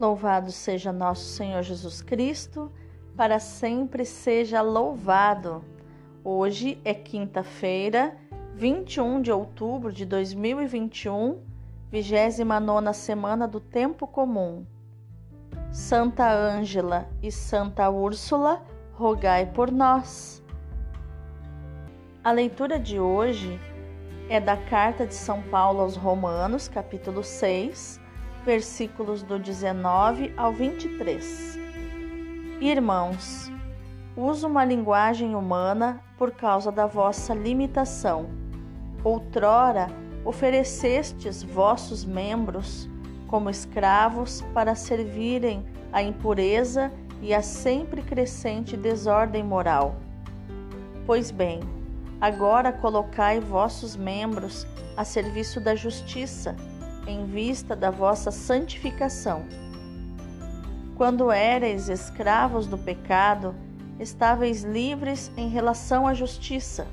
Louvado seja nosso Senhor Jesus Cristo, para sempre seja louvado. Hoje é quinta-feira, 21 de outubro de 2021, 29 semana do Tempo Comum. Santa Ângela e Santa Úrsula, rogai por nós. A leitura de hoje é da carta de São Paulo aos Romanos, capítulo 6 versículos do 19 ao 23. Irmãos, uso uma linguagem humana por causa da vossa limitação. Outrora oferecestes vossos membros como escravos para servirem à impureza e à sempre crescente desordem moral. Pois bem, agora colocai vossos membros a serviço da justiça em vista da vossa santificação. Quando éreis escravos do pecado, estáveis livres em relação à justiça.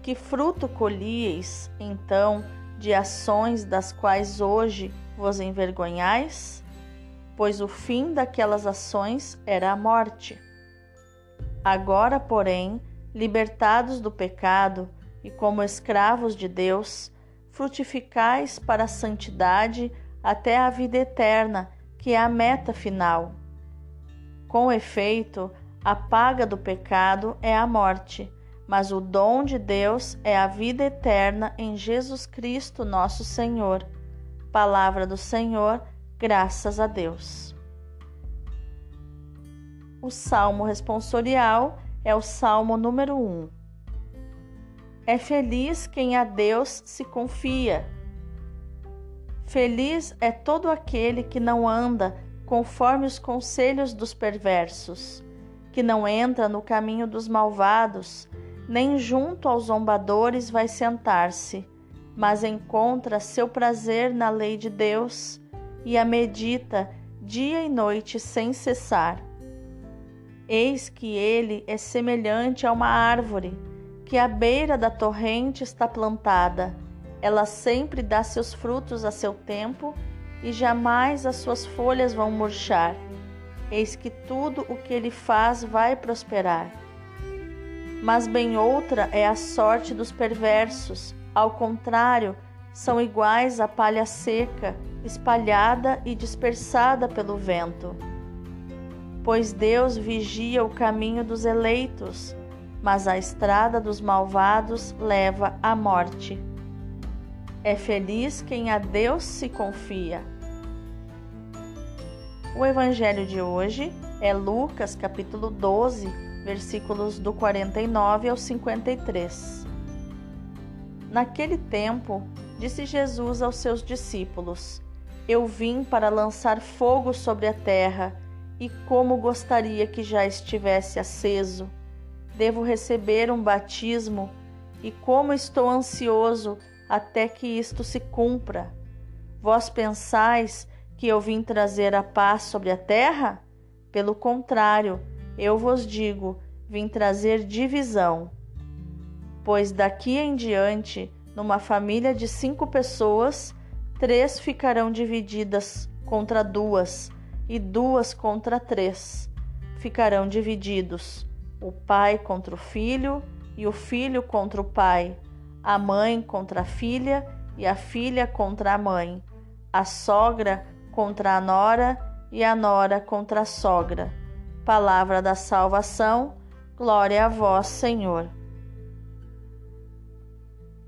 Que fruto colhieis, então, de ações das quais hoje vos envergonhais? Pois o fim daquelas ações era a morte. Agora, porém, libertados do pecado e como escravos de Deus, frutificais para a santidade até a vida eterna, que é a meta final. Com efeito, a paga do pecado é a morte, mas o dom de Deus é a vida eterna em Jesus Cristo, nosso Senhor. Palavra do Senhor, graças a Deus. O salmo responsorial é o salmo número 1. É feliz quem a Deus se confia. Feliz é todo aquele que não anda conforme os conselhos dos perversos, que não entra no caminho dos malvados, nem junto aos zombadores vai sentar-se, mas encontra seu prazer na lei de Deus e a medita dia e noite sem cessar. Eis que ele é semelhante a uma árvore que à beira da torrente está plantada. Ela sempre dá seus frutos a seu tempo e jamais as suas folhas vão murchar. Eis que tudo o que ele faz vai prosperar. Mas bem outra é a sorte dos perversos. Ao contrário, são iguais à palha seca, espalhada e dispersada pelo vento. Pois Deus vigia o caminho dos eleitos mas a estrada dos malvados leva à morte. É feliz quem a Deus se confia. O evangelho de hoje é Lucas, capítulo 12, versículos do 49 ao 53. Naquele tempo, disse Jesus aos seus discípulos: Eu vim para lançar fogo sobre a terra, e como gostaria que já estivesse aceso devo receber um batismo e como estou ansioso até que isto se cumpra. Vós pensais que eu vim trazer a paz sobre a terra? Pelo contrário, eu vos digo, vim trazer divisão. Pois daqui em diante, numa família de cinco pessoas, três ficarão divididas contra duas, e duas contra três ficarão divididos o pai contra o filho e o filho contra o pai, a mãe contra a filha e a filha contra a mãe, a sogra contra a nora e a nora contra a sogra. Palavra da salvação, glória a vós, Senhor.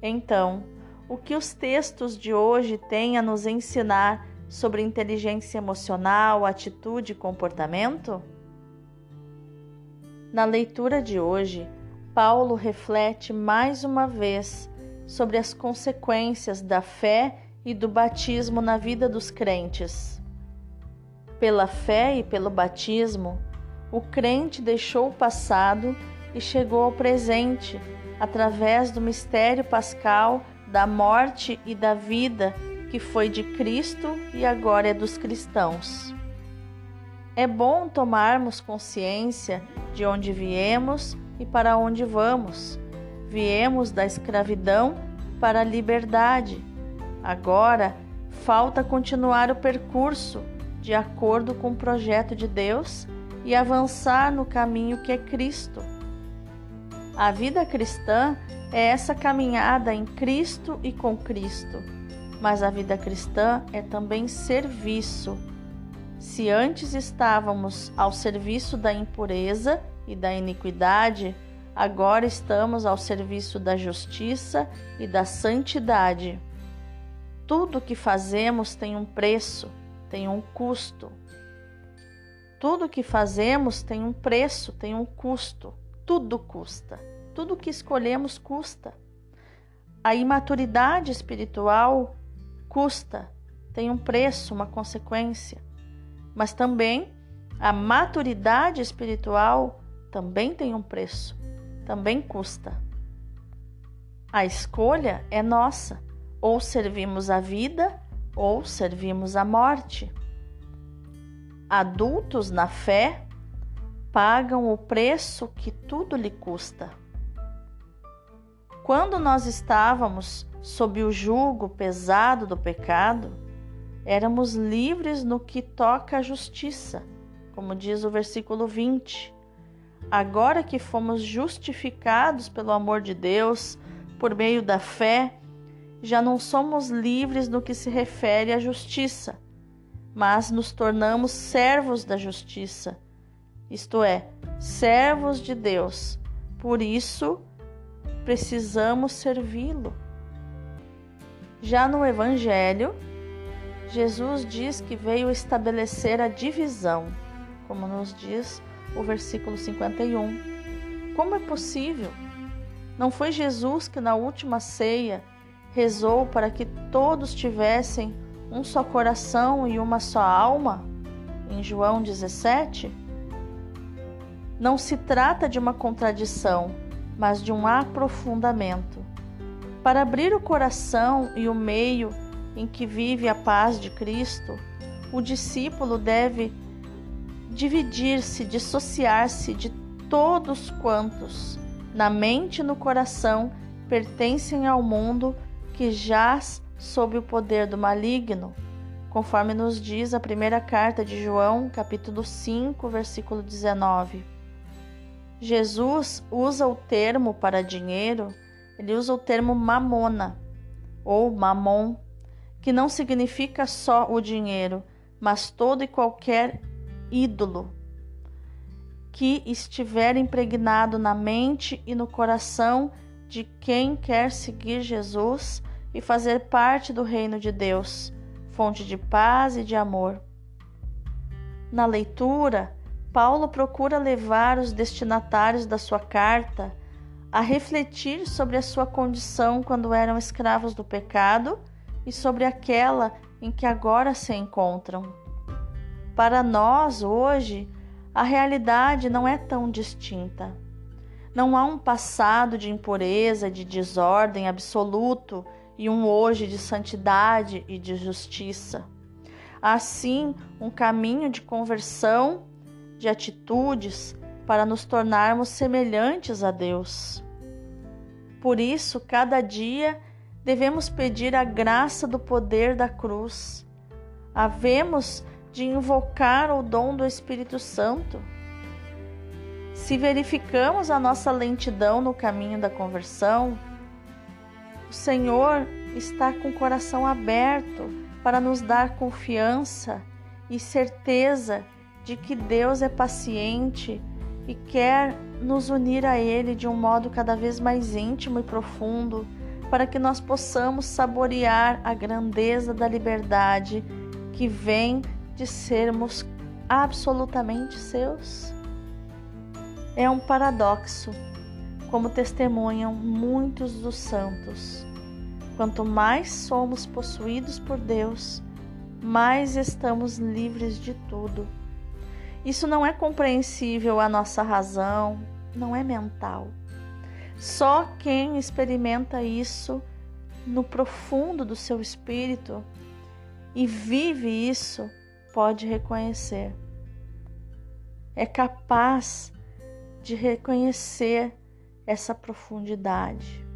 Então, o que os textos de hoje têm a nos ensinar sobre inteligência emocional, atitude e comportamento? Na leitura de hoje, Paulo reflete mais uma vez sobre as consequências da fé e do batismo na vida dos crentes. Pela fé e pelo batismo, o crente deixou o passado e chegou ao presente através do mistério pascal da morte e da vida que foi de Cristo e agora é dos cristãos. É bom tomarmos consciência de onde viemos e para onde vamos. Viemos da escravidão para a liberdade. Agora, falta continuar o percurso de acordo com o projeto de Deus e avançar no caminho que é Cristo. A vida cristã é essa caminhada em Cristo e com Cristo, mas a vida cristã é também serviço. Se antes estávamos ao serviço da impureza e da iniquidade, agora estamos ao serviço da justiça e da santidade. Tudo que fazemos tem um preço, tem um custo. Tudo que fazemos tem um preço, tem um custo. Tudo custa. Tudo que escolhemos custa. A imaturidade espiritual custa, tem um preço, uma consequência. Mas também a maturidade espiritual também tem um preço, também custa. A escolha é nossa: ou servimos a vida ou servimos a morte. Adultos na fé pagam o preço que tudo lhe custa. Quando nós estávamos sob o jugo pesado do pecado, éramos livres no que toca à justiça, como diz o versículo 20. Agora que fomos justificados pelo amor de Deus, por meio da fé, já não somos livres no que se refere à justiça, mas nos tornamos servos da justiça, isto é, servos de Deus. Por isso, precisamos servi-lo. Já no Evangelho, Jesus diz que veio estabelecer a divisão, como nos diz o versículo 51. Como é possível? Não foi Jesus que na última ceia rezou para que todos tivessem um só coração e uma só alma? Em João 17? Não se trata de uma contradição, mas de um aprofundamento. Para abrir o coração e o meio em que vive a paz de Cristo, o discípulo deve dividir-se, dissociar-se de todos quantos, na mente e no coração, pertencem ao mundo que jaz sob o poder do maligno, conforme nos diz a primeira carta de João, capítulo 5, versículo 19. Jesus usa o termo para dinheiro, ele usa o termo mamona ou mamon, que não significa só o dinheiro, mas todo e qualquer ídolo que estiver impregnado na mente e no coração de quem quer seguir Jesus e fazer parte do reino de Deus, fonte de paz e de amor. Na leitura, Paulo procura levar os destinatários da sua carta a refletir sobre a sua condição quando eram escravos do pecado e sobre aquela em que agora se encontram. Para nós, hoje, a realidade não é tão distinta. Não há um passado de impureza, de desordem absoluto e um hoje de santidade e de justiça. Há sim um caminho de conversão de atitudes para nos tornarmos semelhantes a Deus. Por isso, cada dia devemos pedir a graça do poder da cruz. Havemos de invocar o dom do Espírito Santo. Se verificamos a nossa lentidão no caminho da conversão, o Senhor está com o coração aberto para nos dar confiança e certeza de que Deus é paciente e quer nos unir a Ele de um modo cada vez mais íntimo e profundo, para que nós possamos saborear a grandeza da liberdade que vem de sermos absolutamente seus. É um paradoxo, como testemunham muitos dos santos. Quanto mais somos possuídos por Deus, mais estamos livres de tudo isso não é compreensível à nossa razão, não é mental. Só quem experimenta isso no profundo do seu espírito e vive isso pode reconhecer. É capaz de reconhecer essa profundidade.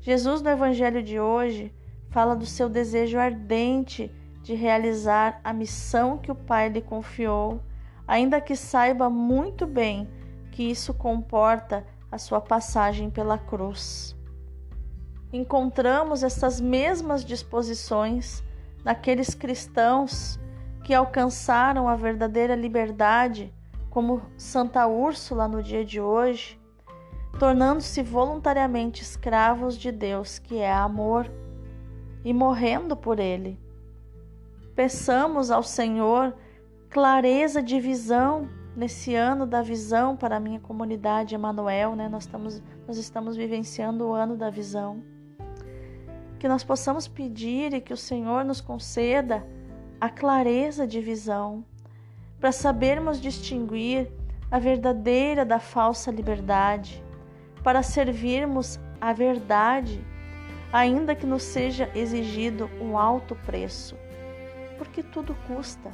Jesus, no Evangelho de hoje, fala do seu desejo ardente de realizar a missão que o Pai lhe confiou, ainda que saiba muito bem que isso comporta a sua passagem pela cruz. Encontramos essas mesmas disposições naqueles cristãos que alcançaram a verdadeira liberdade, como Santa Úrsula no dia de hoje, tornando-se voluntariamente escravos de Deus, que é amor, e morrendo por ele. Peçamos ao Senhor clareza de visão nesse ano da visão para a minha comunidade Emanuel, né? Nós estamos nós estamos vivenciando o ano da visão. Que nós possamos pedir e que o Senhor nos conceda a clareza de visão para sabermos distinguir a verdadeira da falsa liberdade, para servirmos a verdade, ainda que nos seja exigido um alto preço porque tudo custa.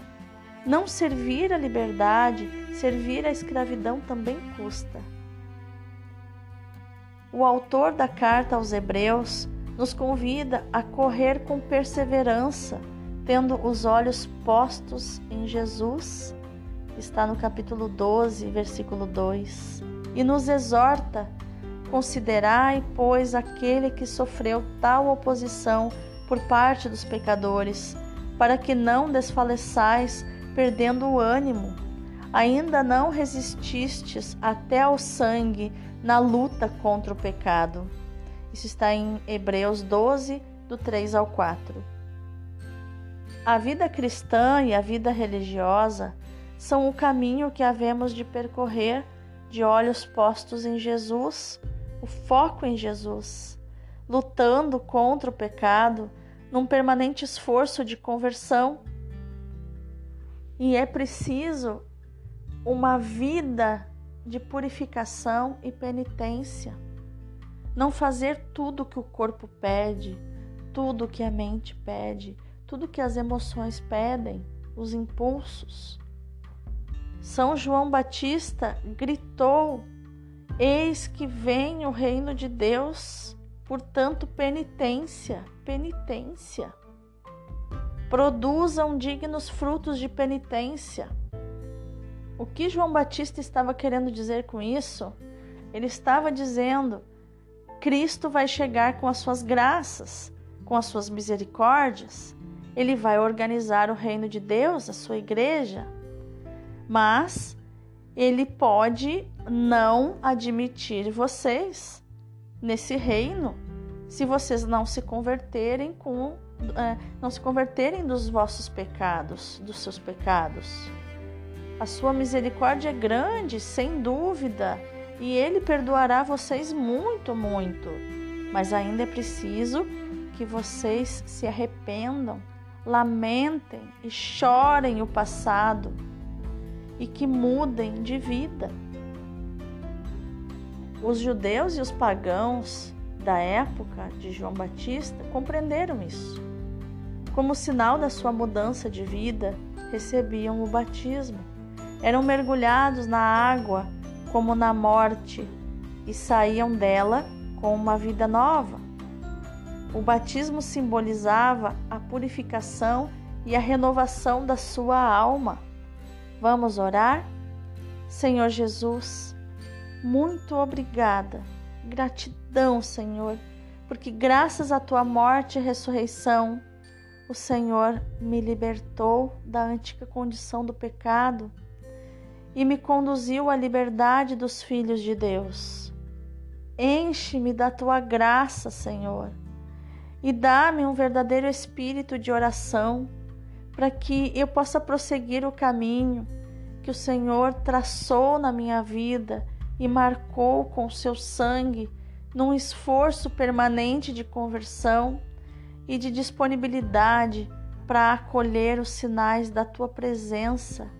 Não servir a liberdade, servir a escravidão também custa. O autor da carta aos Hebreus nos convida a correr com perseverança, tendo os olhos postos em Jesus. Está no capítulo 12, versículo 2. E nos exorta: considerai, pois, aquele que sofreu tal oposição por parte dos pecadores para que não desfaleçais, perdendo o ânimo. Ainda não resististes até ao sangue na luta contra o pecado. Isso está em Hebreus 12, do 3 ao 4. A vida cristã e a vida religiosa são o caminho que havemos de percorrer de olhos postos em Jesus, o foco em Jesus, lutando contra o pecado num permanente esforço de conversão. E é preciso uma vida de purificação e penitência. Não fazer tudo que o corpo pede, tudo que a mente pede, tudo que as emoções pedem, os impulsos. São João Batista gritou: Eis que vem o reino de Deus. Portanto, penitência, penitência. Produzam dignos frutos de penitência. O que João Batista estava querendo dizer com isso? Ele estava dizendo: Cristo vai chegar com as suas graças, com as suas misericórdias. Ele vai organizar o reino de Deus, a sua igreja. Mas ele pode não admitir vocês nesse reino se vocês não se converterem com não se converterem dos vossos pecados, dos seus pecados. A sua misericórdia é grande, sem dúvida, e ele perdoará vocês muito, muito. Mas ainda é preciso que vocês se arrependam, lamentem e chorem o passado e que mudem de vida. Os judeus e os pagãos da época de João Batista compreenderam isso. Como sinal da sua mudança de vida, recebiam o batismo. Eram mergulhados na água como na morte e saíam dela com uma vida nova. O batismo simbolizava a purificação e a renovação da sua alma. Vamos orar? Senhor Jesus, muito obrigada. Gratidão, Senhor, porque graças à tua morte e ressurreição, o Senhor me libertou da antiga condição do pecado e me conduziu à liberdade dos filhos de Deus. Enche-me da tua graça, Senhor, e dá-me um verdadeiro espírito de oração para que eu possa prosseguir o caminho que o Senhor traçou na minha vida e marcou com seu sangue num esforço permanente de conversão e de disponibilidade para acolher os sinais da tua presença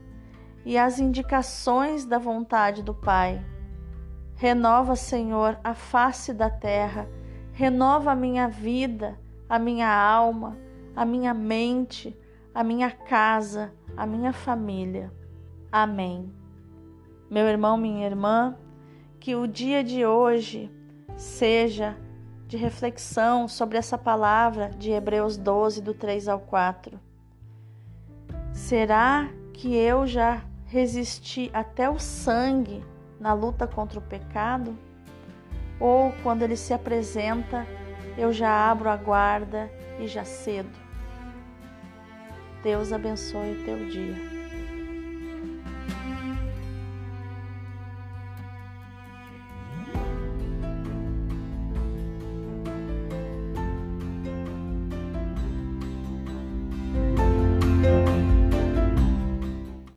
e as indicações da vontade do Pai. Renova, Senhor, a face da terra, renova a minha vida, a minha alma, a minha mente, a minha casa, a minha família. Amém. Meu irmão, minha irmã, que o dia de hoje seja de reflexão sobre essa palavra de Hebreus 12, do 3 ao 4. Será que eu já resisti até o sangue na luta contra o pecado? Ou quando ele se apresenta, eu já abro a guarda e já cedo? Deus abençoe o teu dia.